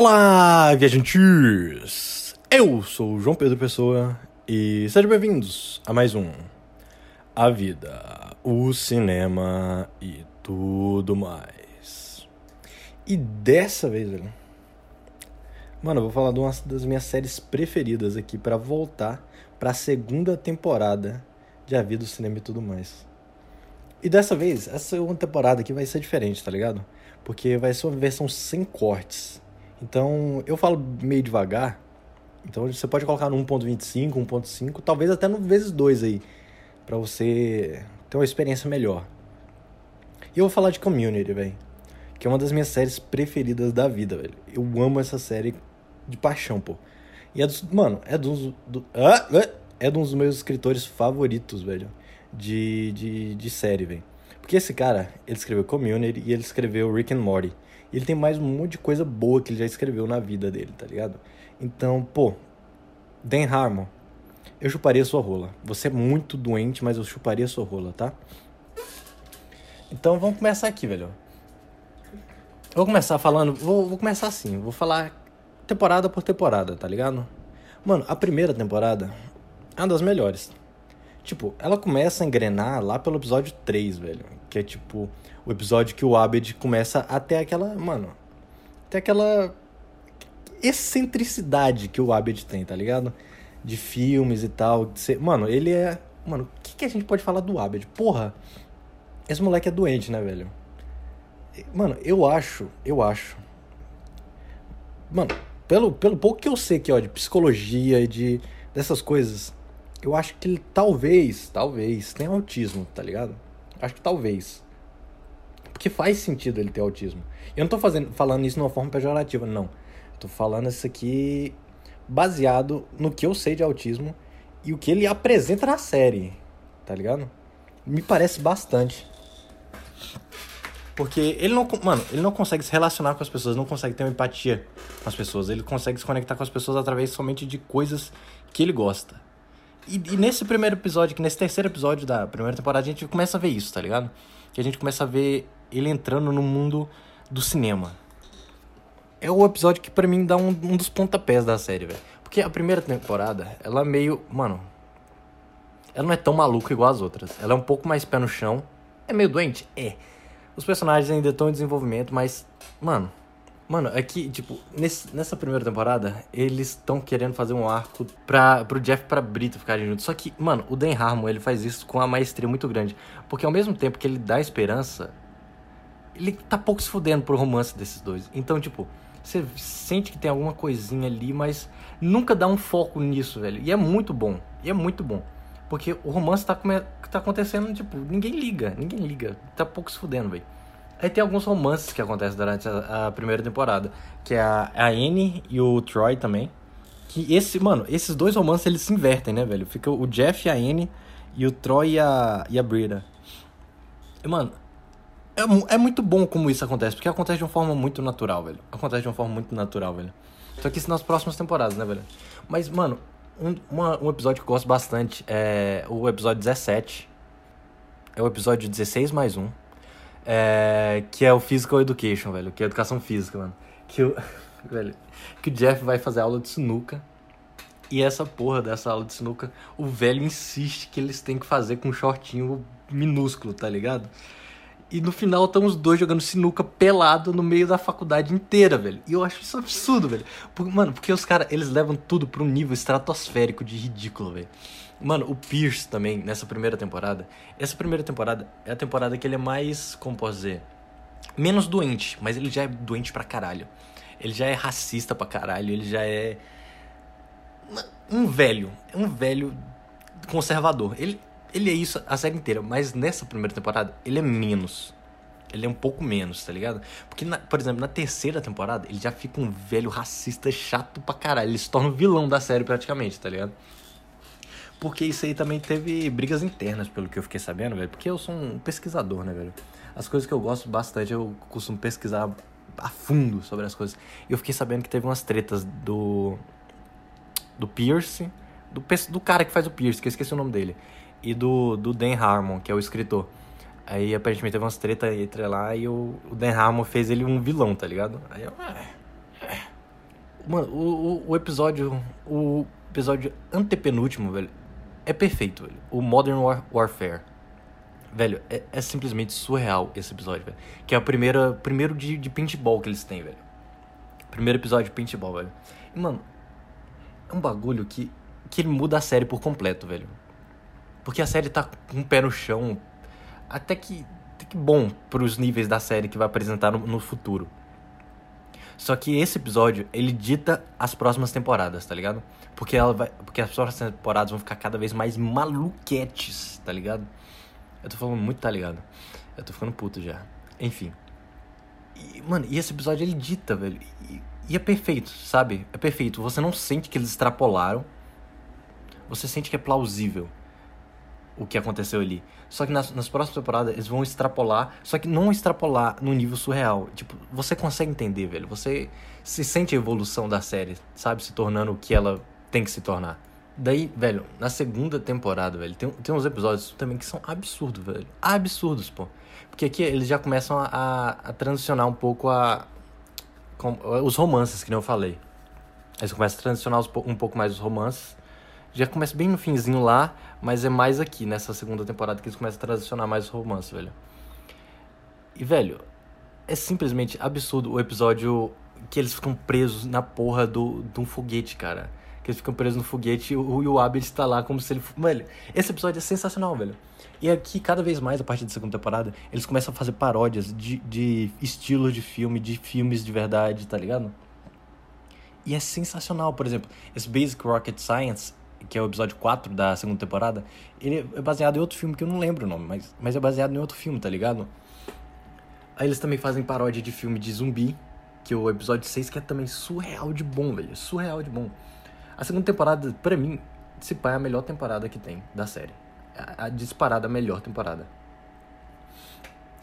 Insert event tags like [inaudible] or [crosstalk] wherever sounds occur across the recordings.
Olá, viajantes! Eu sou o João Pedro Pessoa e sejam bem-vindos a mais um A Vida, o Cinema e tudo mais. E dessa vez, velho, mano, eu vou falar de uma das minhas séries preferidas aqui para voltar para a segunda temporada de A Vida, o Cinema e tudo mais. E dessa vez, essa segunda temporada aqui vai ser diferente, tá ligado? Porque vai ser uma versão sem cortes. Então, eu falo meio devagar. Então, você pode colocar no 1.25, 1.5, talvez até no vezes 2 aí, para você ter uma experiência melhor. E eu vou falar de Community, velho, que é uma das minhas séries preferidas da vida, velho. Eu amo essa série de paixão, pô. E é dos, mano, é dos do, ah, é um dos meus escritores favoritos, velho, de, de, de série, velho. Porque esse cara, ele escreveu Community e ele escreveu Rick and Morty. E ele tem mais um monte de coisa boa que ele já escreveu na vida dele, tá ligado? Então, pô, Dan Harmon, eu chuparia sua rola. Você é muito doente, mas eu chuparia sua rola, tá? Então vamos começar aqui, velho. Vou começar falando. Vou, vou começar assim, vou falar temporada por temporada, tá ligado? Mano, a primeira temporada é uma das melhores. Tipo, ela começa a engrenar lá pelo episódio 3, velho. Que é tipo o episódio que o Abed começa a ter aquela. Mano. Ter aquela. excentricidade que o Abed tem, tá ligado? De filmes e tal. Ser, mano, ele é. Mano, o que, que a gente pode falar do Abed? Porra, esse moleque é doente, né, velho? Mano, eu acho. Eu acho. Mano, pelo, pelo pouco que eu sei que, ó, de psicologia e de. dessas coisas. Eu acho que ele talvez, talvez, tenha autismo, tá ligado? Acho que talvez. Porque faz sentido ele ter autismo. Eu não tô fazendo, falando isso de uma forma pejorativa, não. tô falando isso aqui baseado no que eu sei de autismo e o que ele apresenta na série, tá ligado? Me parece bastante. Porque ele não, mano, ele não consegue se relacionar com as pessoas, não consegue ter uma empatia com as pessoas. Ele consegue se conectar com as pessoas através somente de coisas que ele gosta. E, e nesse primeiro episódio, que nesse terceiro episódio da primeira temporada, a gente começa a ver isso, tá ligado? Que a gente começa a ver ele entrando no mundo do cinema. É o episódio que para mim dá um, um dos pontapés da série, velho. Porque a primeira temporada, ela meio. Mano. Ela não é tão maluca igual as outras. Ela é um pouco mais pé no chão. É meio doente? É. Os personagens ainda estão em desenvolvimento, mas. Mano. Mano, é que, tipo, nesse, nessa primeira temporada, eles estão querendo fazer um arco pra, pro Jeff e pra Brita ficarem juntos. Só que, mano, o Dan Harmon, ele faz isso com uma maestria muito grande. Porque ao mesmo tempo que ele dá esperança, ele tá pouco se fudendo pro romance desses dois. Então, tipo, você sente que tem alguma coisinha ali, mas nunca dá um foco nisso, velho. E é muito bom. E é muito bom. Porque o romance tá, come... tá acontecendo, tipo, ninguém liga. Ninguém liga. Tá pouco se fudendo, velho. Aí tem alguns romances que acontecem durante a, a, primeira temporada. Que é a, a Anne e o Troy também. Que esse, mano, esses dois romances eles se invertem, né, velho? Fica o Jeff e a Anne e o Troy e a, e a Brita. E, mano, é, é muito bom como isso acontece, porque acontece de uma forma muito natural, velho. Acontece de uma forma muito natural, velho. Só que isso nas próximas temporadas, né, velho? Mas, mano, um, uma, um episódio que eu gosto bastante é o episódio 17. É o episódio 16 mais um. É, que é o Physical Education, velho. Que é educação física, mano. Que o, [laughs] velho, que o Jeff vai fazer aula de sinuca. E essa porra dessa aula de sinuca, o velho insiste que eles têm que fazer com um shortinho minúsculo, tá ligado? E no final estão os dois jogando sinuca pelado no meio da faculdade inteira, velho. E eu acho isso absurdo, velho. Porque, mano, porque os caras, eles levam tudo pra um nível estratosférico de ridículo, velho. Mano, o Pierce também, nessa primeira temporada. Essa primeira temporada é a temporada que ele é mais, como posso dizer, menos doente, mas ele já é doente pra caralho. Ele já é racista pra caralho, ele já é. Um velho. Um velho conservador. Ele, ele é isso a série inteira, mas nessa primeira temporada ele é menos. Ele é um pouco menos, tá ligado? Porque, na, por exemplo, na terceira temporada ele já fica um velho racista chato pra caralho. Ele se torna o vilão da série praticamente, tá ligado? Porque isso aí também teve brigas internas, pelo que eu fiquei sabendo, velho. Porque eu sou um pesquisador, né, velho? As coisas que eu gosto bastante, eu costumo pesquisar a fundo sobre as coisas. E eu fiquei sabendo que teve umas tretas do. Do Pierce. Do, do cara que faz o Pierce, que eu esqueci o nome dele e do, do Dan Harmon, que é o escritor. Aí aparentemente teve umas treta entre lá e o, o Dan Harmon fez ele um vilão, tá ligado? Aí eu. É, é, Mano, o, o, o episódio. O episódio antepenúltimo, velho, é perfeito, velho. O Modern War Warfare. Velho, é, é, simplesmente surreal esse episódio, velho. Que é o primeiro, de, de paintball que eles têm, velho. Primeiro episódio de paintball, velho. E, mano, é um bagulho que, que ele muda a série por completo, velho. Porque a série tá com o pé no chão. Até que, até que bom pros níveis da série que vai apresentar no, no futuro. Só que esse episódio, ele dita as próximas temporadas, tá ligado? Porque ela vai, porque as próximas temporadas vão ficar cada vez mais maluquetes, tá ligado? Eu tô falando muito, tá ligado? Eu tô ficando puto já. Enfim. E, mano, e esse episódio ele dita, velho. E, e é perfeito, sabe? É perfeito. Você não sente que eles extrapolaram. Você sente que é plausível o que aconteceu ali. Só que nas, nas próximas temporadas eles vão extrapolar, só que não extrapolar no nível surreal. Tipo, você consegue entender, velho. Você se sente a evolução da série, sabe? Se tornando o que ela tem que se tornar. Daí, velho, na segunda temporada, velho, tem, tem uns episódios também que são absurdos, velho. Absurdos, pô. Porque aqui eles já começam a, a transicionar um pouco a. Com, os romances, que nem eu falei. Eles começam a transicionar um pouco mais os romances. Já começa bem no finzinho lá, mas é mais aqui, nessa segunda temporada, que eles começam a transicionar mais os romances, velho. E, velho, é simplesmente absurdo o episódio que eles ficam presos na porra do, de um foguete, cara que eles ficam presos no foguete e o, e o Abel está lá como se ele. Velho, esse episódio é sensacional, velho. E aqui, cada vez mais, a partir da segunda temporada, eles começam a fazer paródias de, de estilos de filme, de filmes de verdade, tá ligado? E é sensacional, por exemplo, esse Basic Rocket Science, que é o episódio 4 da segunda temporada, ele é baseado em outro filme que eu não lembro o nome, mas, mas é baseado em outro filme, tá ligado? Aí eles também fazem paródia de filme de zumbi, que é o episódio 6, que é também surreal de bom, velho. Surreal de bom. A segunda temporada, pra mim, se pá, é a melhor temporada que tem da série. A, disparada a melhor temporada.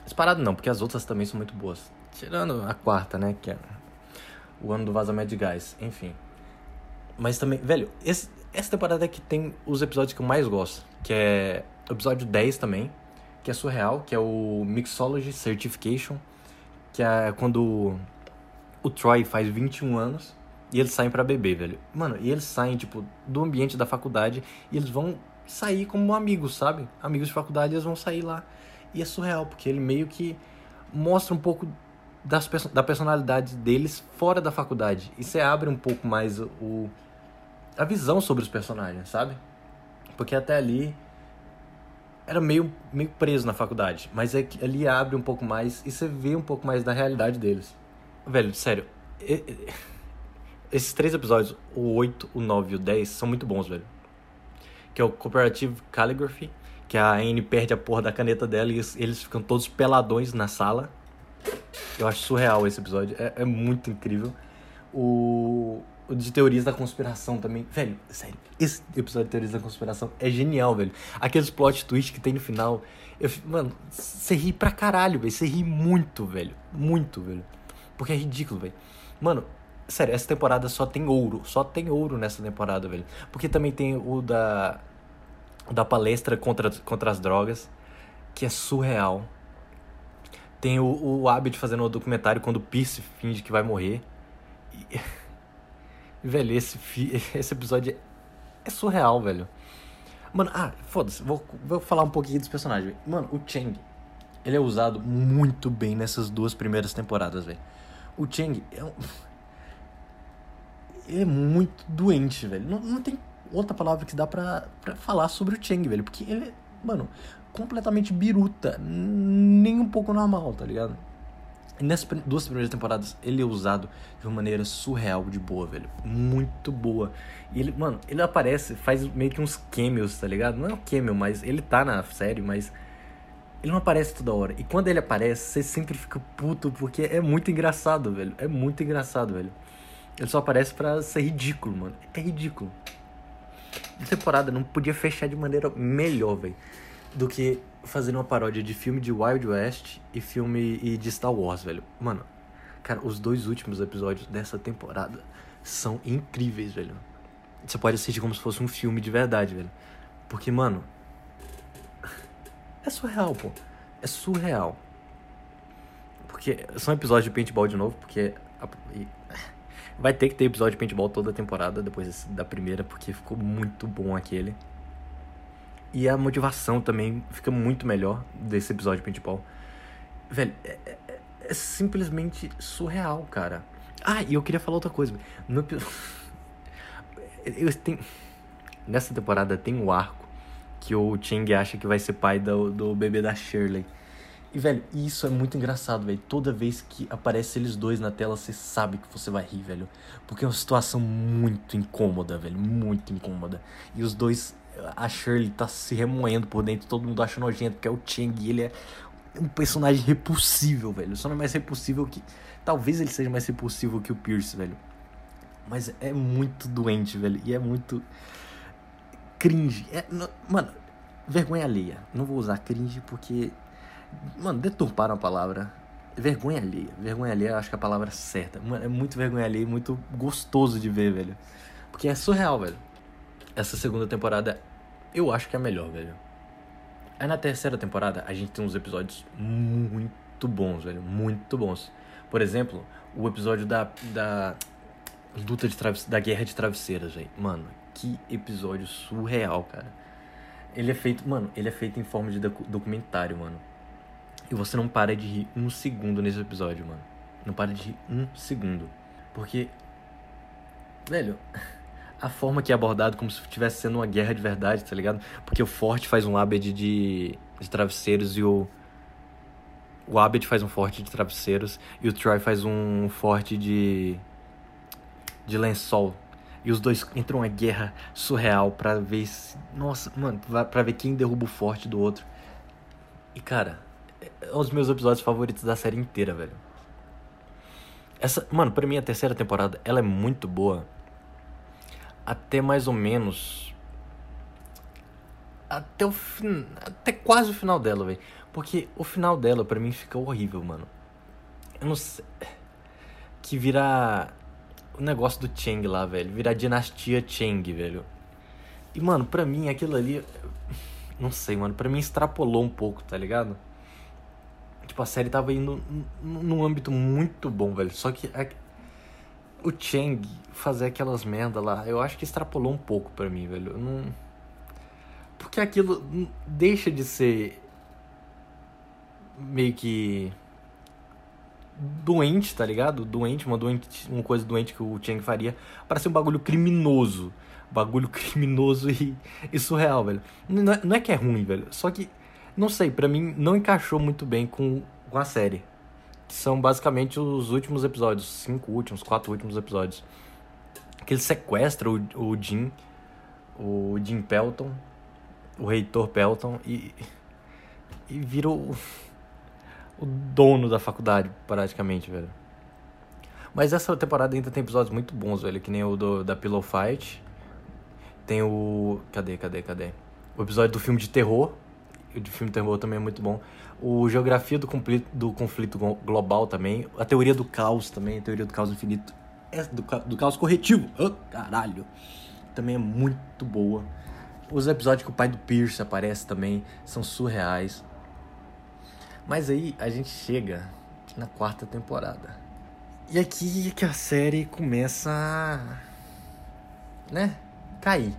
Disparada não, porque as outras também são muito boas. Tirando a quarta, né? Que é o ano do vazamento de gás. Enfim. Mas também, velho, esse, essa temporada que tem os episódios que eu mais gosto. Que é o episódio 10 também. Que é surreal, que é o Mixology Certification. Que é quando o Troy faz 21 anos. E eles saem para beber, velho. Mano, e eles saem, tipo, do ambiente da faculdade e eles vão sair como amigos, sabe? Amigos de faculdade, eles vão sair lá. E é surreal, porque ele meio que mostra um pouco das, da personalidade deles fora da faculdade. E você abre um pouco mais o, a visão sobre os personagens, sabe? Porque até ali era meio, meio preso na faculdade. Mas é que ali abre um pouco mais e você vê um pouco mais da realidade deles. Velho, sério. Esses três episódios, o 8, o 9 e o 10, são muito bons, velho. Que é o Cooperative Calligraphy, que a Anne perde a porra da caneta dela e eles ficam todos peladões na sala. Eu acho surreal esse episódio, é, é muito incrível. O, o de teorias da conspiração também. Velho, sério, esse episódio de teorias da conspiração é genial, velho. Aqueles plot twist que tem no final. Eu, mano, você ri pra caralho, velho. Você ri muito, velho. Muito, velho. Porque é ridículo, velho. Mano, Sério, essa temporada só tem ouro. Só tem ouro nessa temporada, velho. Porque também tem o da. O da palestra contra, contra as drogas, que é surreal. Tem o, o Abed fazendo o documentário quando o Pierce finge que vai morrer. E, [laughs] velho, esse, [laughs] esse episódio é surreal, velho. Mano, ah, foda-se, vou, vou falar um pouquinho dos personagens. Mano, o Chang, ele é usado muito bem nessas duas primeiras temporadas, velho. O Chang é um [laughs] ele é muito doente, velho. Não, não tem outra palavra que dá pra, pra falar sobre o Chang, velho. Porque ele é, mano, completamente biruta. Nem um pouco normal, tá ligado? E nessas duas primeiras temporadas, ele é usado de uma maneira surreal de boa, velho. Muito boa. E ele, mano, ele aparece, faz meio que uns cameos, tá ligado? Não é um cameo, mas ele tá na série, mas ele não aparece toda hora. E quando ele aparece, você sempre fica puto, porque é muito engraçado, velho. É muito engraçado, velho. Ele só aparece pra ser ridículo, mano. É ridículo. A temporada não podia fechar de maneira melhor, velho, do que fazer uma paródia de filme de Wild West e filme e de Star Wars, velho. Mano, cara, os dois últimos episódios dessa temporada são incríveis, velho. Você pode assistir como se fosse um filme de verdade, velho. Porque, mano, é surreal, pô. É surreal. Porque são episódios de paintball de novo, porque Vai ter que ter episódio de paintball toda a temporada, depois da primeira, porque ficou muito bom aquele. E a motivação também fica muito melhor desse episódio de paintball. Velho, é, é, é simplesmente surreal, cara. Ah, e eu queria falar outra coisa. No, [laughs] eu tenho, nessa temporada tem um arco que o Chang acha que vai ser pai do, do bebê da Shirley. E, velho, isso é muito engraçado, velho. Toda vez que aparece eles dois na tela, você sabe que você vai rir, velho. Porque é uma situação muito incômoda, velho. Muito incômoda. E os dois. A Shirley tá se remoendo por dentro, todo mundo acha nojento, porque é o Chang e ele é um personagem repulsível, velho. Só não é mais repulsível que. Talvez ele seja mais repulsivo que o Pierce, velho. Mas é muito doente, velho. E é muito. Cringe. É, mano, vergonha alheia. Não vou usar cringe porque Mano, deturparam a palavra. Vergonha alheia. Vergonha alheia, acho que é a palavra certa. Mano, é muito vergonha alheia, muito gostoso de ver, velho. Porque é surreal, velho. Essa segunda temporada, eu acho que é a melhor, velho. Aí na terceira temporada, a gente tem uns episódios muito bons, velho. Muito bons. Por exemplo, o episódio da. da luta de traves, da guerra de travesseiras, velho. Mano, que episódio surreal, cara. Ele é feito, mano, ele é feito em forma de documentário, mano. E você não para de rir um segundo nesse episódio, mano. Não para de rir um segundo. Porque. Velho. A forma que é abordado como se estivesse sendo uma guerra de verdade, tá ligado? Porque o Forte faz um Abed de, de travesseiros e o. O Abed faz um forte de travesseiros e o Troy faz um forte de. de lençol. E os dois entram uma guerra surreal pra ver se. Nossa, mano, pra ver quem derruba o forte do outro. E cara, é um dos meus episódios favoritos da série inteira, velho. Essa, mano, pra mim a terceira temporada, ela é muito boa. Até mais ou menos até o fin... até quase o final dela, velho. Porque o final dela para mim fica horrível, mano. Eu não sei que vira o negócio do Cheng lá, velho, virar dinastia Cheng, velho. E mano, pra mim aquilo ali não sei, mano, pra mim extrapolou um pouco, tá ligado? Tipo, a série tava indo num âmbito muito bom, velho. Só que a... o Chang fazer aquelas merda lá, eu acho que extrapolou um pouco pra mim, velho. Eu não... Porque aquilo deixa de ser meio que doente, tá ligado? Doente, uma doente, uma coisa doente que o Chang faria para ser um bagulho criminoso. Bagulho [laughs] criminoso e, e surreal, velho. Não é, não é que é ruim, velho. Só que não sei, para mim não encaixou muito bem com, com a série. Que são basicamente os últimos episódios, cinco últimos, quatro últimos episódios. Que ele sequestra o, o Jim, o Jim Pelton, o reitor Pelton e, e vira o, o dono da faculdade, praticamente, velho. Mas essa temporada ainda tem episódios muito bons, velho. Que nem o do, da Pillow Fight. Tem o. Cadê, cadê, cadê? O episódio do filme de terror, de filme terror também é muito bom. O Geografia do Conflito, do conflito Global também. A Teoria do Caos também. A Teoria do Caos Infinito. É do, do Caos Corretivo. Oh, caralho. Também é muito boa. Os episódios que o pai do Pierce aparece também são surreais. Mas aí a gente chega na quarta temporada. E aqui é que a série começa a. né? cair.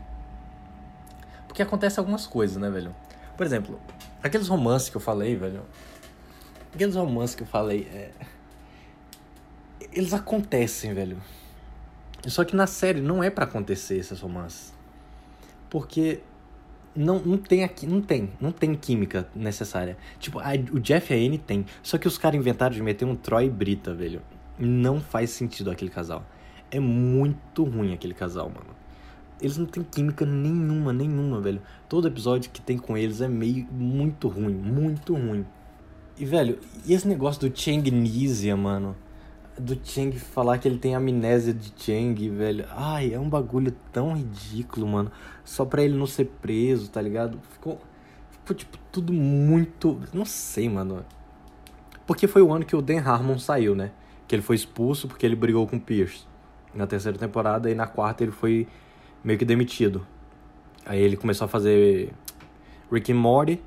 Porque acontece algumas coisas, né, velho? Por exemplo, aqueles romances que eu falei, velho. Aqueles romances que eu falei, é... eles acontecem, velho. Só que na série não é para acontecer esses romances. Porque não, não tem aqui, não tem, não tem química necessária. Tipo, a, o Jeff e a Anne tem, só que os caras inventaram de meter um Troy e Brita, velho. Não faz sentido aquele casal. É muito ruim aquele casal, mano. Eles não têm química nenhuma, nenhuma, velho. Todo episódio que tem com eles é meio muito ruim, muito ruim. E, velho, e esse negócio do Changnesia, mano? Do Chang falar que ele tem amnésia de Chang, velho. Ai, é um bagulho tão ridículo, mano. Só pra ele não ser preso, tá ligado? Ficou, ficou tipo, tudo muito. Não sei, mano. Porque foi o ano que o Dan Harmon saiu, né? Que ele foi expulso porque ele brigou com o Pierce. Na terceira temporada e na quarta ele foi meio que demitido. Aí ele começou a fazer Rick and Morty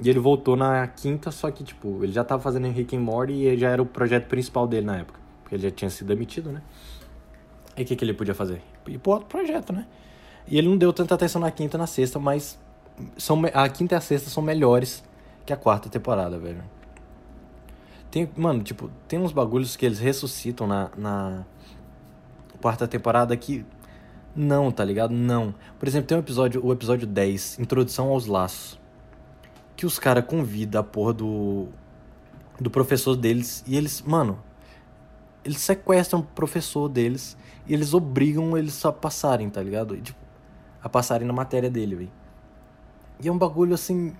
e ele voltou na quinta, só que tipo, ele já tava fazendo Rick and Morty e já era o projeto principal dele na época, porque ele já tinha sido demitido, né? Aí o que, que ele podia fazer? Ir pro outro projeto, né? E ele não deu tanta atenção na quinta e na sexta, mas são, a quinta e a sexta são melhores que a quarta temporada, velho. Tem, mano, tipo, tem uns bagulhos que eles ressuscitam na, na quarta temporada que. Não, tá ligado? Não. Por exemplo, tem um episódio, o episódio 10, Introdução aos Laços. Que os caras convidam a porra do. Do professor deles. E eles, mano. Eles sequestram o professor deles. E eles obrigam eles a passarem, tá ligado? E, tipo, a passarem na matéria dele, velho. E é um bagulho assim.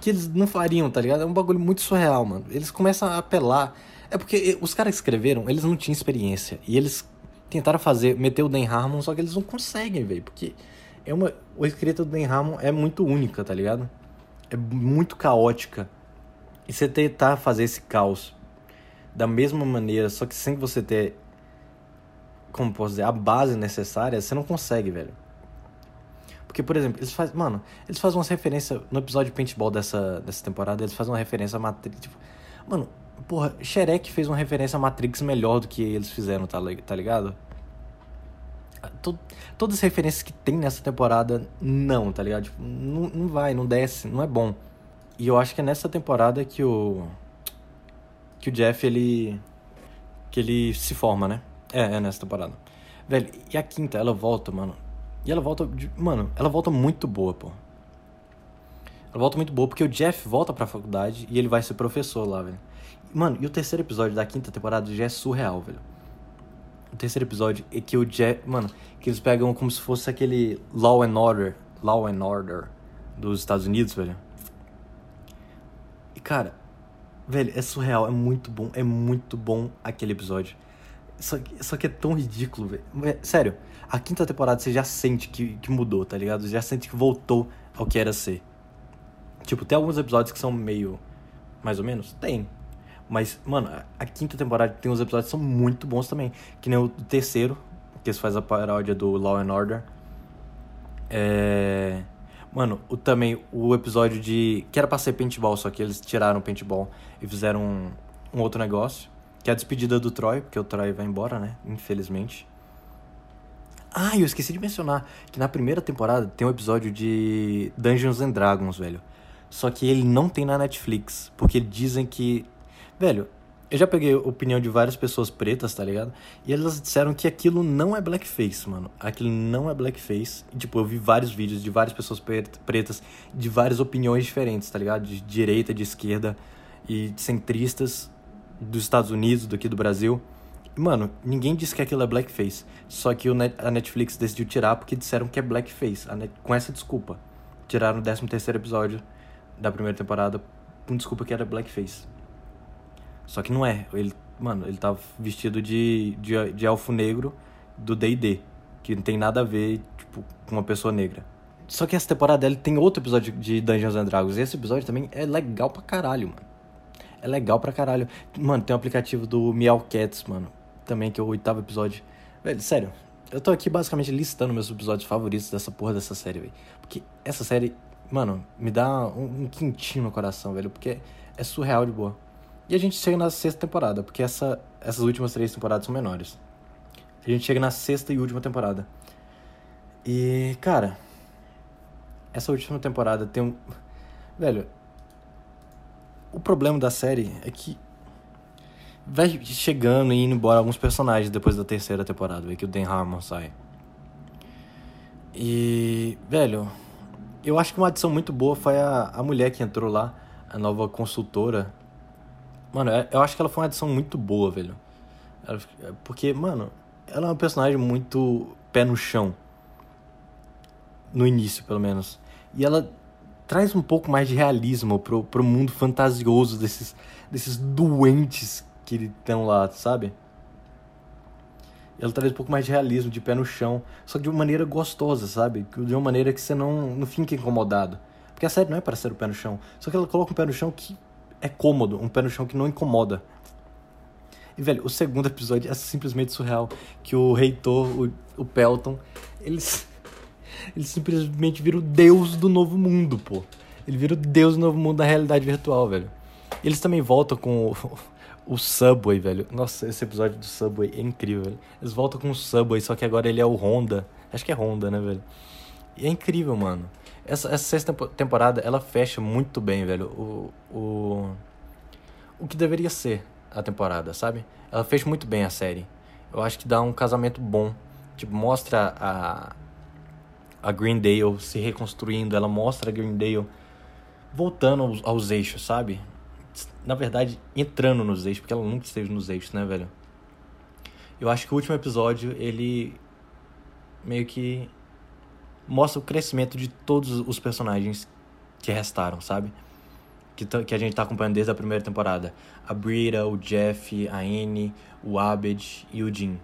Que eles não fariam, tá ligado? É um bagulho muito surreal, mano. Eles começam a apelar. É porque os caras que escreveram, eles não tinham experiência. E eles tentaram fazer, meter o Dan Harmon, só que eles não conseguem, velho. Porque é uma. A escrita do Dan Harmon é muito única, tá ligado? É muito caótica. E você tentar fazer esse caos da mesma maneira, só que sem você ter. Como posso dizer, a base necessária, você não consegue, velho. Porque, por exemplo, eles fazem. Mano, eles fazem umas referências. No episódio de paintball dessa, dessa temporada, eles fazem uma referência a Matrix. Tipo, mano, porra, Shrek fez uma referência a Matrix melhor do que eles fizeram, tá, tá ligado? todas as referências que tem nessa temporada, não, tá ligado? Tipo, não, não vai, não desce, não é bom. E eu acho que é nessa temporada que o. Que o Jeff, ele. Que ele se forma, né? É, é nessa temporada. Velho, e a quinta, ela volta, mano. E ela volta. Mano, ela volta muito boa, pô. Ela volta muito boa porque o Jeff volta pra faculdade e ele vai ser professor lá, velho. Mano, e o terceiro episódio da quinta temporada já é surreal, velho. O terceiro episódio é que o Jeff. Mano, que eles pegam como se fosse aquele Law and Order. Law and Order dos Estados Unidos, velho. E cara, velho, é surreal, é muito bom, é muito bom aquele episódio. Só, só que é tão ridículo, velho. É, sério, a quinta temporada você já sente que, que mudou, tá ligado? Você já sente que voltou ao que era ser. Tipo, tem alguns episódios que são meio. Mais ou menos? Tem. Mas, mano, a, quinta temporada tem uns episódios que são muito bons também. Que nem o terceiro, que faz a paródia do Law and Order. É. Mano, o, também o episódio de. Que era pra ser paintball, só que eles tiraram o paintball e fizeram um, um outro negócio. Que é a despedida do Troy, porque o Troy vai embora, né? Infelizmente. Ah, eu esqueci de mencionar que na primeira temporada tem um episódio de Dungeons and Dragons, velho. Só que ele não tem na Netflix, porque dizem que. Velho, eu já peguei opinião de várias pessoas pretas, tá ligado? E elas disseram que aquilo não é blackface, mano. Aquilo não é blackface. E, tipo, eu vi vários vídeos de várias pessoas pretas, de várias opiniões diferentes, tá ligado? De direita, de esquerda e centristas dos Estados Unidos, daqui do Brasil. Mano, ninguém disse que aquilo é blackface. Só que a Netflix decidiu tirar porque disseram que é blackface. Com essa desculpa. Tiraram o 13 terceiro episódio da primeira temporada com desculpa que era blackface. Só que não é. Ele, mano, ele tava vestido de, de, de elfo negro do D&D. Que não tem nada a ver, tipo, com uma pessoa negra. Só que essa temporada ele tem outro episódio de Dungeons and Dragons. E esse episódio também é legal pra caralho, mano. É legal pra caralho. Mano, tem um aplicativo do Meowcats, mano também, que é o oitavo episódio. Velho, sério, eu tô aqui basicamente listando meus episódios favoritos dessa porra dessa série, velho. Porque essa série, mano, me dá um, um, quentinho no coração, velho. Porque é surreal de boa. E a gente chega na sexta temporada, porque essa, essas últimas três temporadas são menores. A gente chega na sexta e última temporada. E, cara, essa última temporada tem um. Velho, o problema da série é que vai chegando e indo embora alguns personagens depois da terceira temporada, que o Dan Harmon sai. E, velho, eu acho que uma adição muito boa foi a, a mulher que entrou lá, a nova consultora. Mano, é, eu acho que ela foi uma adição muito boa, velho. Porque, mano, ela é uma personagem muito pé no chão. No início, pelo menos. E ela traz um pouco mais de realismo pro, pro mundo fantasioso desses, desses doentes que estão lá, sabe? Ela traz um pouco mais de realismo, de pé no chão, só que de uma maneira gostosa, sabe? De uma maneira que você não, não fica incomodado. Porque a série não é para ser o pé no chão, só que ela coloca um pé no chão que é cômodo, um pé no chão que não incomoda. E, velho, o segundo episódio é simplesmente surreal. Que o reitor, o, o Pelton, eles, [laughs] ele simplesmente vira o deus do novo mundo, pô. Ele vira o deus do novo mundo da realidade virtual, velho. Eles também voltam com [laughs] O Subway, velho. Nossa, esse episódio do Subway é incrível, velho. Eles voltam com o Subway, só que agora ele é o Honda. Acho que é Honda, né, velho? E é incrível, mano. Essa, essa sexta temporada, ela fecha muito bem, velho. O, o, o que deveria ser a temporada, sabe? Ela fecha muito bem a série. Eu acho que dá um casamento bom. Tipo, mostra a, a Greendale se reconstruindo. Ela mostra a Greendale voltando aos, aos eixos, sabe? Na verdade, entrando nos eixos, porque ela nunca esteve nos eixos, né, velho? Eu acho que o último episódio, ele meio que mostra o crescimento de todos os personagens que restaram, sabe? Que, que a gente tá acompanhando desde a primeira temporada. A Brita, o Jeff, a Annie, o Abed e o Jim.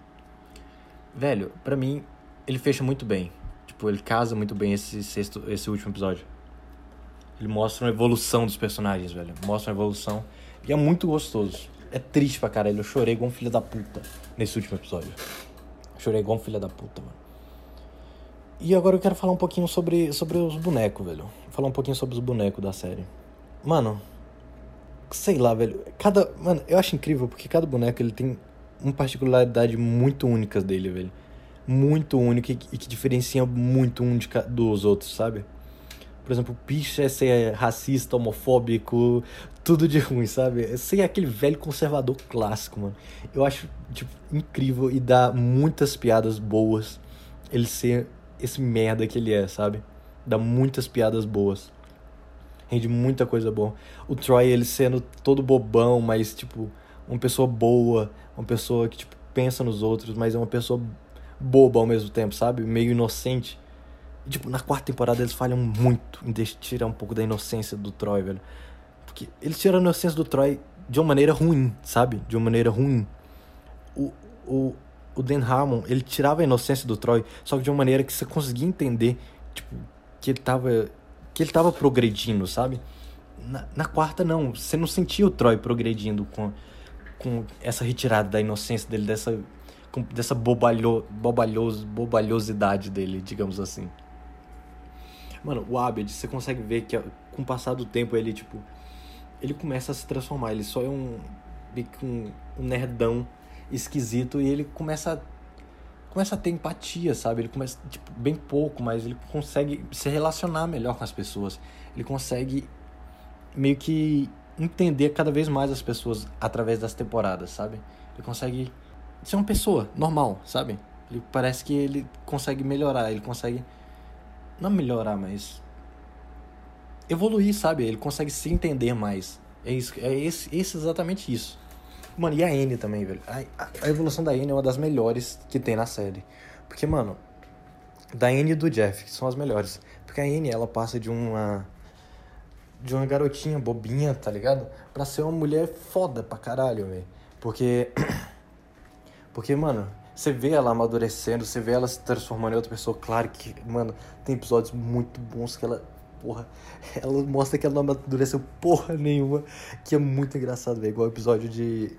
Velho, para mim, ele fecha muito bem. Tipo, ele casa muito bem esse, sexto, esse último episódio. Ele mostra uma evolução dos personagens, velho. Mostra uma evolução. E é muito gostoso. É triste pra caralho. Eu chorei igual um filho da puta nesse último episódio. Chorei igual um filho da puta, mano. E agora eu quero falar um pouquinho sobre, sobre os bonecos, velho. Falar um pouquinho sobre os bonecos da série. Mano, sei lá, velho. Cada. Mano, eu acho incrível porque cada boneco ele tem uma particularidade muito única dele, velho. Muito única e que, diferencia muito um de, dos outros, sabe? Por exemplo, o Picha é ser racista, homofóbico, tudo de ruim, sabe? É ser aquele velho conservador clássico, mano. Eu acho, tipo, incrível e dá muitas piadas boas ele ser esse merda que ele é, sabe? Dá muitas piadas boas. Rende muita coisa boa. O Troy, ele sendo todo bobão, mas, tipo, uma pessoa boa, uma pessoa que, tipo, pensa nos outros, mas é uma pessoa boba ao mesmo tempo, sabe? Meio inocente. E, tipo, na quarta temporada eles falham muito em tirar um pouco da inocência do Troy, velho. Porque eles tiram a inocência do Troy de uma maneira ruim, sabe? De uma maneira ruim. O, o, o Dan Harmon, ele tirava a inocência do Troy, só que de uma maneira que você conseguia entender, tipo, que ele tava, que ele tava progredindo, sabe? Na, na quarta, não. Você não sentia o Troy progredindo com, com essa retirada da inocência dele, dessa, com, dessa bobalho, bobalhos, bobalhosidade dele, digamos assim. Mano, o Abed, você consegue ver que com o passar do tempo ele, tipo, ele começa a se transformar. Ele só é um, um, um nerdão esquisito e ele começa a, começa a ter empatia, sabe? Ele começa, tipo, bem pouco, mas ele consegue se relacionar melhor com as pessoas. Ele consegue meio que entender cada vez mais as pessoas através das temporadas, sabe? Ele consegue ser uma pessoa normal, sabe? Ele parece que ele consegue melhorar, ele consegue não melhorar, mas evoluir, sabe? Ele consegue se entender mais. É isso, é esse, esse exatamente isso. Mano, e a Anne também, velho. A, a, evolução da Anne é uma das melhores que tem na série. Porque, mano, da Anne e do Jeff são as melhores. Porque a Anne, ela passa de uma. De uma garotinha bobinha, tá ligado? Pra ser uma mulher foda pra caralho, velho. Porque. [coughs] Porque, mano, você vê ela amadurecendo, você vê ela se transformando em outra pessoa. Claro que, mano, tem episódios muito bons que ela porra. [laughs] Ela mostra que ela não amadureceu porra nenhuma. Que é muito engraçado, velho. Igual o episódio de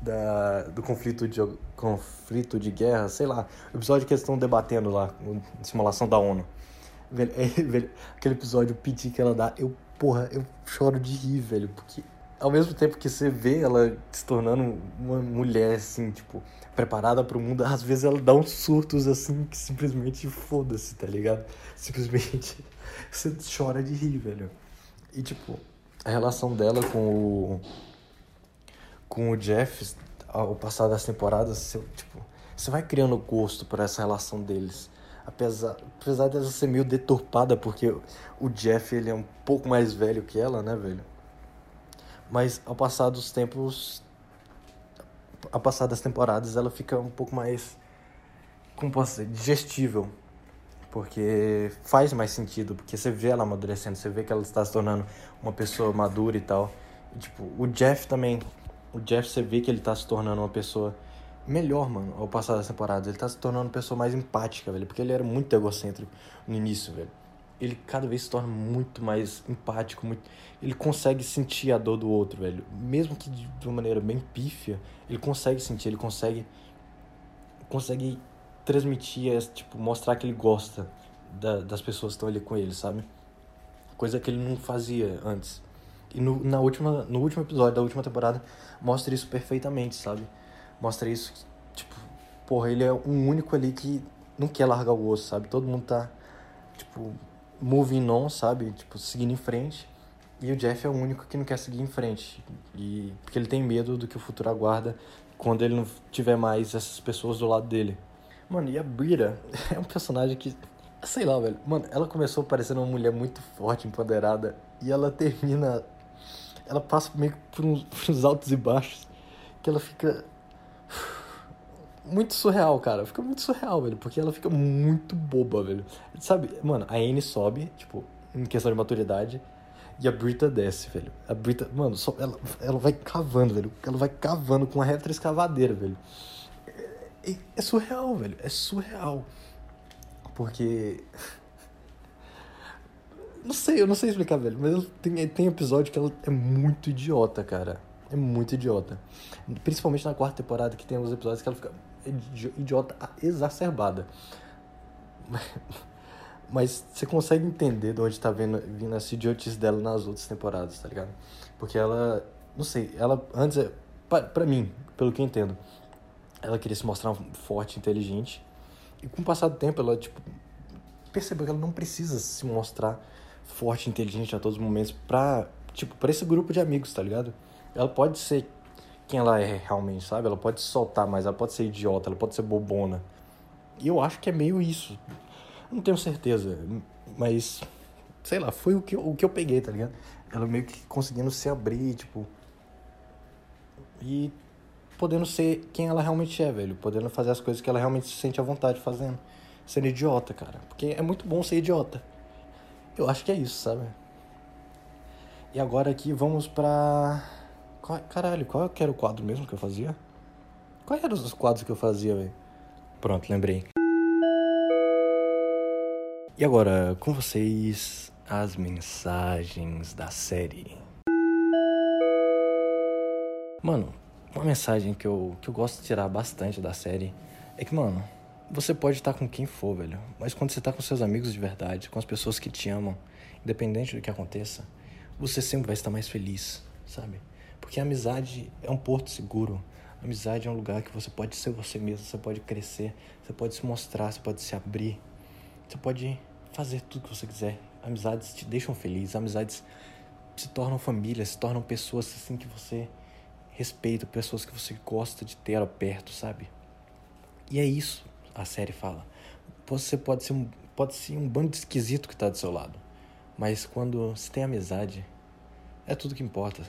da, do conflito de, conflito de guerra, sei lá, episódio que eles estão debatendo lá, simulação da ONU. Velho, é, [laughs] velho, aquele episódio, o piti que ela dá, eu, porra, eu choro de rir, velho, porque ao mesmo tempo que você vê ela se tornando uma mulher, assim, tipo, preparada para o mundo, às vezes ela dá uns surtos, assim, que simplesmente foda-se, tá ligado? Simplesmente [laughs] você chora de rir, velho. E, tipo, a relação dela com o com o Jeff, ao passar das temporadas, você, tipo, você vai criando gosto por essa relação deles. Apesar, apesar dela ser meio deturpada, porque o Jeff ele é um pouco mais velho que ela, né, velho? Mas ao passar dos tempos, ao passar das temporadas, ela fica um pouco mais, como posso dizer, digestível. Porque faz mais sentido, porque você vê ela amadurecendo, você vê que ela está se tornando uma pessoa madura e tal. E, tipo, o Jeff também, o Jeff, você vê que ele tá se tornando uma pessoa melhor, mano, ao passar das temporadas. Ele tá se tornando uma pessoa mais empática, velho. Porque ele era muito egocêntrico no início, velho. Ele cada vez se torna muito mais empático, muito... ele consegue sentir a dor do outro, velho. Mesmo que de uma maneira bem pífia, ele consegue sentir, ele consegue consegue transmitir, tipo, mostrar que ele gosta da, das pessoas que estão ali com ele, sabe? Coisa que ele não fazia antes. E no, na última, no último episódio da última temporada mostra isso perfeitamente, sabe? Mostra isso, tipo, porra, ele é um único ali que não quer largar o osso, sabe? Todo mundo tá, tipo, moving on, sabe? Tipo, seguindo em frente. E o Jeff é o único que não quer seguir em frente. E porque ele tem medo do que o futuro aguarda quando ele não tiver mais essas pessoas do lado dele. Mano, e a Brita [laughs] é um personagem que sei lá, velho. Mano, ela começou parecendo uma mulher muito forte, empoderada, e ela termina ela passa meio que por uns, [laughs] por uns altos e baixos que ela fica muito surreal, cara. Fica muito surreal, velho. Porque ela fica muito boba, velho. Sabe, mano, a Anne sobe, tipo, em questão de maturidade. E a Brita desce, velho. A Brita, mano, só, ela, ela vai cavando, velho. Ela vai cavando com uma retroescavadeira, velho. É, é, é surreal, velho. É surreal. Porque. Não sei, eu não sei explicar, velho. Mas tem, tem episódio que ela é muito idiota, cara. É muito idiota. Principalmente na quarta temporada, que tem uns episódios que ela fica idiota exacerbada. [laughs] Mas você consegue entender de onde tá vindo, vindo essa idiotice dela nas outras temporadas, tá ligado? Porque ela, não sei, ela antes, pra, pra mim, pelo que eu entendo, ela queria se mostrar forte, inteligente. E com o passar do tempo, ela, tipo, percebeu que ela não precisa se mostrar forte, inteligente a todos os momentos pra, tipo, pra esse grupo de amigos, tá ligado? Ela pode ser quem ela é realmente, sabe? Ela pode soltar mais, ela pode ser idiota, ela pode ser bobona. E eu acho que é meio isso. Não tenho certeza, mas sei lá, foi o que, o que eu peguei, tá ligado? Ela meio que conseguindo se abrir, tipo. E podendo ser quem ela realmente é, velho. Podendo fazer as coisas que ela realmente se sente à vontade fazendo. Sendo idiota, cara. Porque é muito bom ser idiota. Eu acho que é isso, sabe? E agora aqui vamos pra caralho, qual era o quadro mesmo que eu fazia? Quais eram os quadros que eu fazia, velho? Pronto, lembrei. E agora, com vocês, as mensagens da série. Mano, uma mensagem que eu, que eu gosto de tirar bastante da série é que, mano, você pode estar com quem for, velho. Mas quando você tá com seus amigos de verdade, com as pessoas que te amam, independente do que aconteça, você sempre vai estar mais feliz, sabe? Porque a amizade é um porto seguro. A amizade é um lugar que você pode ser você mesmo, você pode crescer, você pode se mostrar, você pode se abrir, você pode fazer tudo que você quiser. Amizades te deixam feliz, amizades se tornam família, se tornam pessoas assim que você respeita, pessoas que você gosta de ter perto, sabe? E é isso a série fala. Você pode ser um, pode ser um bando de esquisito que está do seu lado, mas quando se tem amizade, é tudo que importa.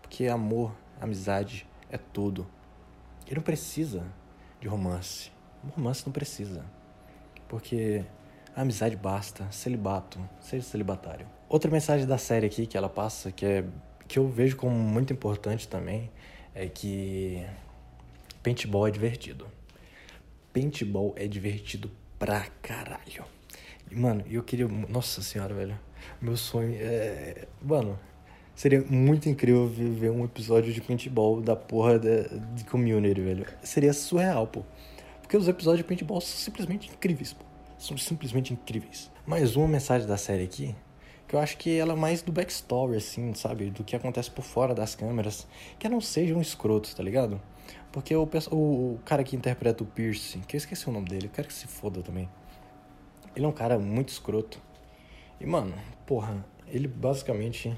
Porque amor, amizade é tudo. E não precisa de romance. romance não precisa. Porque a amizade basta, celibato, seja celibatário. Outra mensagem da série aqui que ela passa, que é que eu vejo como muito importante também, é que paintball é divertido. Paintball é divertido pra caralho. Mano, eu queria. Nossa senhora, velho. Meu sonho é. Mano, Seria muito incrível ver um episódio de paintball da porra de, de community, velho. Seria surreal, pô. Porque os episódios de paintball são simplesmente incríveis, pô. São simplesmente incríveis. Mais uma mensagem da série aqui, que eu acho que ela é mais do backstory, assim, sabe? Do que acontece por fora das câmeras. Que não sejam escrotos, tá ligado? Porque o, o, cara que interpreta o Pierce, que eu esqueci o nome dele, eu quero que se foda também. Ele é um cara muito escroto. E, mano, porra, ele basicamente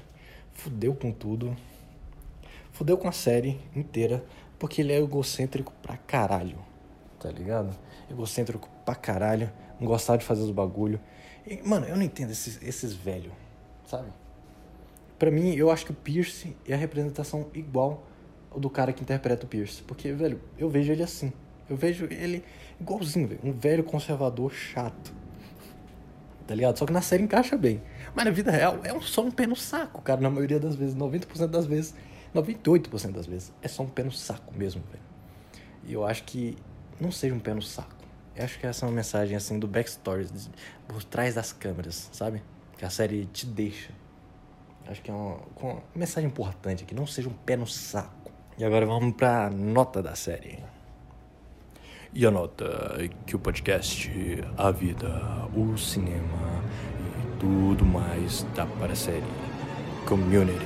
fudeu com tudo. Fudeu com a série inteira, porque ele é egocêntrico pra caralho, tá ligado? Egocêntrico pra caralho, não gostava de fazer os bagulho. E, mano, eu não entendo esses, esses velhos, sabe? Pra mim, eu acho que o Pierce é a representação igual do cara que interpreta o Pierce. Porque, velho, eu vejo ele assim. Eu vejo ele igualzinho, velho. Um velho conservador chato tá ligado? Só que na série encaixa bem. Mas na vida real é só um pé no saco, cara, na maioria das vezes, 90% das vezes, 98% das vezes, é só um pé no saco mesmo, velho. E eu acho que não seja um pé no saco. Eu acho que essa é uma mensagem assim do backstory, por trás das câmeras, sabe? Que a série te deixa. Acho que é uma, uma mensagem importante aqui, não seja um pé no saco. E agora vamos pra nota da série. E anota que o podcast, a vida, o cinema e tudo mais dá para a série Community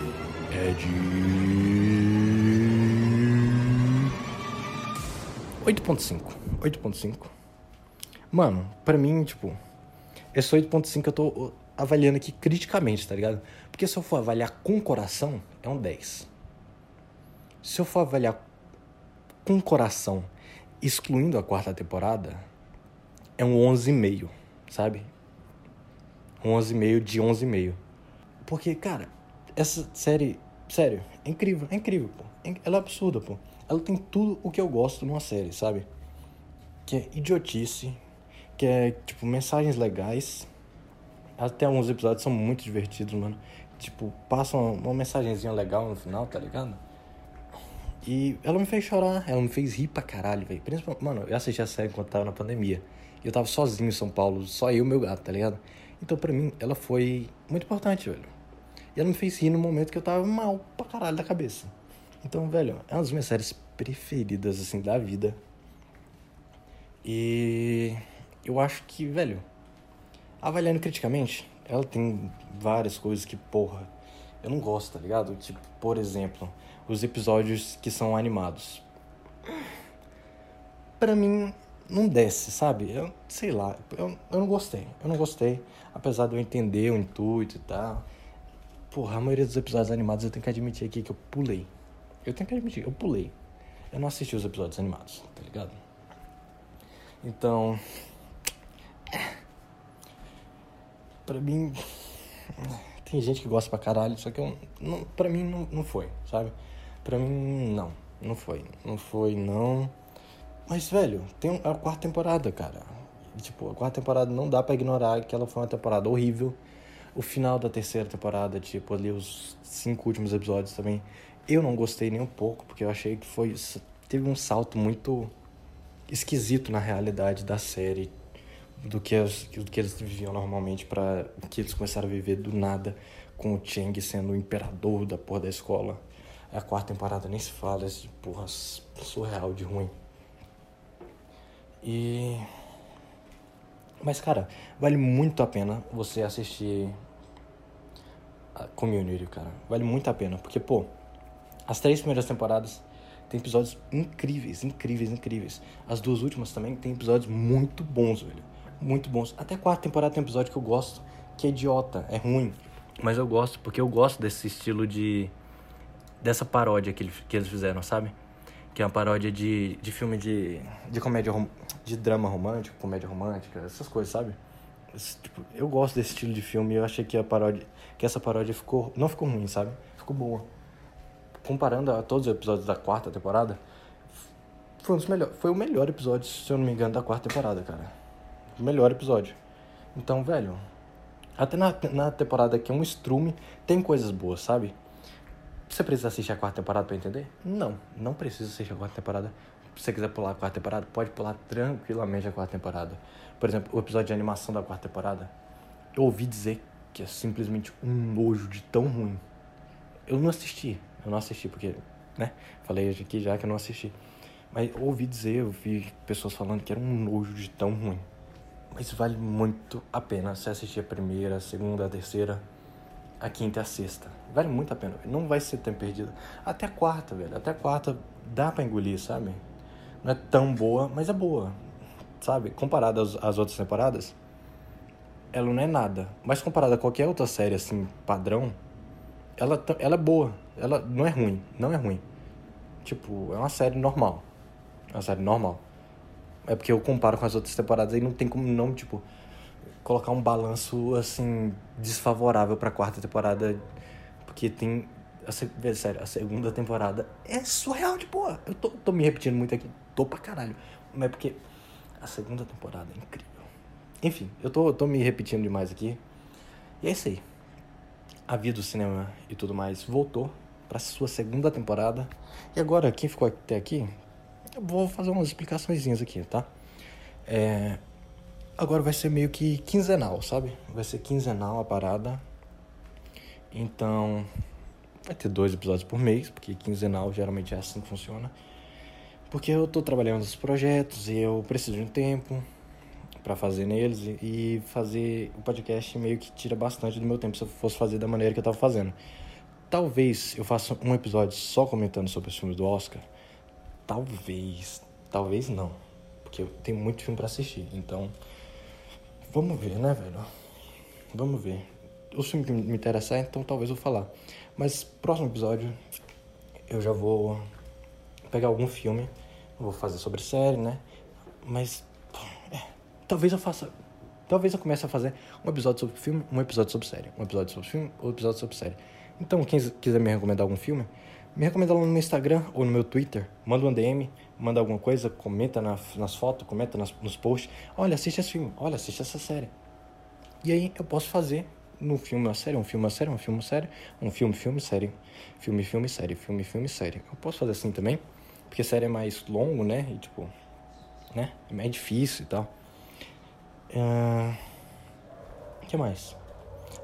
é de 8.5. 8.5. Mano, pra mim, tipo, esse 8.5 eu tô avaliando aqui criticamente, tá ligado? Porque se eu for avaliar com coração, é um 10. Se eu for avaliar com coração, excluindo a quarta temporada, é um 11,5, sabe? Um 11,5 de 11,5. Porque, cara, essa série, sério, é incrível, é incrível, pô. Ela é absurda, pô. Ela tem tudo o que eu gosto numa série, sabe? Que é idiotice, que é, tipo, mensagens legais. Até alguns episódios são muito divertidos, mano. Tipo, passam uma mensagenzinha legal no final, tá ligado? E ela me fez chorar, ela me fez rir pra caralho, velho. Mano, eu assisti a série enquanto tava na pandemia. Eu tava sozinho em São Paulo, só eu e meu gato, tá ligado? Então, pra mim, ela foi muito importante, velho. E ela me fez rir no momento que eu tava mal pra caralho da cabeça. Então, velho, é uma das minhas séries preferidas, assim, da vida. E eu acho que, velho, avaliando criticamente, ela tem várias coisas que, porra, eu não gosto, tá ligado? Tipo, por exemplo, os episódios que são animados. Pra mim, não desce, sabe? Eu sei lá, eu, eu não gostei. Eu não gostei, apesar de eu entender o intuito e tal. Porra, a maioria dos episódios animados eu tenho que admitir aqui que eu pulei. Eu tenho que admitir, eu pulei. Eu não assisti os episódios animados, tá ligado? Então. Pra mim. Tem gente que gosta pra caralho, só que eu, não, pra mim não, não foi, sabe? Pra mim, não. Não foi. Não foi, não. Mas, velho, tem a quarta temporada, cara. tipo, a quarta temporada não dá para ignorar que ela foi uma temporada horrível. O final da terceira temporada, tipo, ali os cinco últimos episódios também, eu não gostei nem um pouco, porque eu achei que foi. Teve um salto muito esquisito na realidade da série do que, as, do que eles viviam normalmente para que eles começaram a viver do nada com o Cheng sendo o imperador da porra da escola. A quarta temporada nem se fala, esse porra surreal de ruim. E. Mas, cara, vale muito a pena você assistir a Community, cara. Vale muito a pena, porque, pô, as três primeiras temporadas tem episódios incríveis, incríveis, incríveis. As duas últimas também tem episódios muito bons, velho. Muito bons. Até a quarta temporada tem episódio que eu gosto, que é idiota, é ruim. Mas eu gosto, porque eu gosto desse estilo de dessa paródia que, que eles fizeram, sabe? Que é uma paródia de, de filme de, de comédia, de drama romântico, comédia romântica, essas coisas, sabe? Esse, tipo, eu gosto desse estilo de filme e eu achei que a paródia, que essa paródia ficou, não ficou ruim, sabe? Ficou boa. Comparando a todos os episódios da quarta temporada, foi, um dos melhor, foi o melhor episódio, se eu não me engano, da quarta temporada, cara. O melhor episódio. Então, velho, até na, na temporada que é um estrume, tem coisas boas, sabe? Você precisa assistir a quarta temporada para entender? Não, não precisa assistir a quarta temporada. Se você quiser pular a quarta temporada, pode pular tranquilamente a quarta temporada. Por exemplo, o episódio de animação da quarta temporada, eu ouvi dizer que é simplesmente um nojo de tão ruim. Eu não assisti, eu não assisti porque, né? Falei aqui já que eu não assisti. Mas eu ouvi dizer, eu vi pessoas falando que era um nojo de tão ruim. Mas vale muito a pena você assistir a primeira, a segunda, a terceira a quinta e a sexta. Vale muito a pena. Não vai ser tempo perdido. Até a quarta, velho. Até a quarta dá pra engolir, sabe? Não é tão boa, mas é boa. Sabe? Comparada às, às outras temporadas, ela não é nada. Mas comparada a qualquer outra série, assim, padrão, ela, ela é boa. Ela não é ruim. Não é ruim. Tipo, é uma série normal. É uma série normal. É porque eu comparo com as outras temporadas e não tem como não, tipo colocar um balanço assim desfavorável para a quarta temporada, porque tem a, sério, a segunda temporada é surreal de boa. Eu tô, tô me repetindo muito aqui, tô pra caralho, mas é porque a segunda temporada é incrível. Enfim, eu tô, tô me repetindo demais aqui. E é isso aí. A vida do cinema e tudo mais voltou para sua segunda temporada. E agora, quem ficou até aqui, eu vou fazer umas explicações aqui, tá? É, agora vai ser meio que quinzenal, sabe? Vai ser quinzenal a parada. Então, vai ter dois episódios por mês, porque quinzenal geralmente é assim que funciona. Porque eu tô trabalhando nos projetos e eu preciso de um tempo para fazer neles e fazer o podcast meio que tira bastante do meu tempo se eu fosse fazer da maneira que eu tava fazendo. talvez eu faça um episódio só comentando sobre os filmes do Oscar. Talvez. Talvez não. Porque eu tenho muito filme para assistir. Então. Vamos ver, né, velho? Vamos ver. Os filmes que me interessar, então talvez eu falar. Mas próximo episódio eu já vou pegar algum filme. Vou fazer sobre série, né? Mas. É, talvez eu faça. Talvez eu comece a fazer um episódio sobre filme, um episódio sobre série. Um episódio sobre filme, um episódio sobre série. Então, quem quiser me recomendar algum filme, me recomenda lá no meu Instagram ou no meu Twitter. Manda um DM, manda alguma coisa, comenta na, nas fotos, comenta nas, nos posts. Olha, assiste esse filme, olha, assiste essa série. E aí eu posso fazer no filme uma série, um filme uma série, um filme uma série, um filme, filme, série, filme, filme, série, filme, filme, série. Eu posso fazer assim também, porque série é mais longo, né? E tipo, né? É mais difícil e tal. O uh... que mais?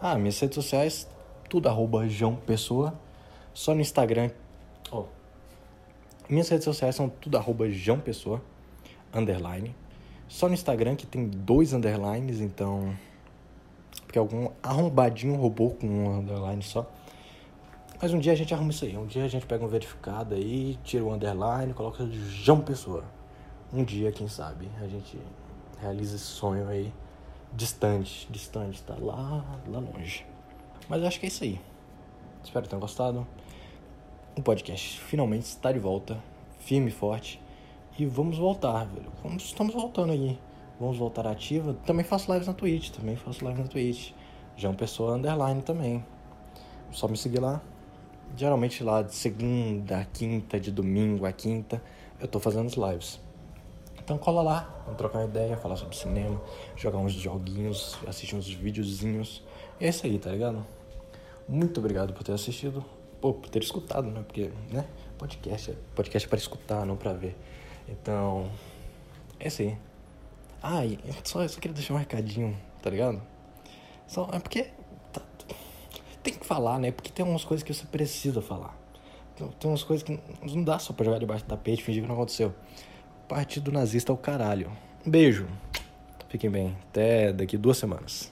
Ah, minhas redes sociais, tudo arroba João Pessoa. Só no Instagram. Oh. Minhas redes sociais são tudo arroba João Pessoa, underline. Só no Instagram que tem dois underlines, então. Porque algum arrombadinho roubou com um underline só. Mas um dia a gente arruma isso aí. Um dia a gente pega um verificado aí, tira o underline, coloca João Pessoa. Um dia, quem sabe, a gente realiza esse sonho aí distante, distante, tá lá, lá longe. Mas eu acho que é isso aí. Espero que tenham gostado. O podcast finalmente está de volta, firme e forte. E vamos voltar, velho. Vamos, estamos voltando aí. Vamos voltar ativa. Também faço lives na Twitch, também faço lives na Twitch. João Pessoa Underline também. Só me seguir lá. Geralmente lá de segunda a quinta, de domingo a quinta, eu tô fazendo as lives. Então cola lá, vamos trocar uma ideia, falar sobre cinema, jogar uns joguinhos, assistir uns videozinhos. E é isso aí, tá ligado? Muito obrigado por ter assistido. Pô, por ter escutado, né? Porque, né? Podcast, podcast é para escutar, não para ver. Então, é isso aí. Ah, e só, só queria deixar um recadinho, tá ligado? Só, é porque tá, tem que falar, né? Porque tem algumas coisas que você precisa falar. Tem, tem umas coisas que não dá só pra jogar debaixo do tapete e fingir que não aconteceu. Partido nazista é o caralho. Um beijo. Fiquem bem. Até daqui duas semanas.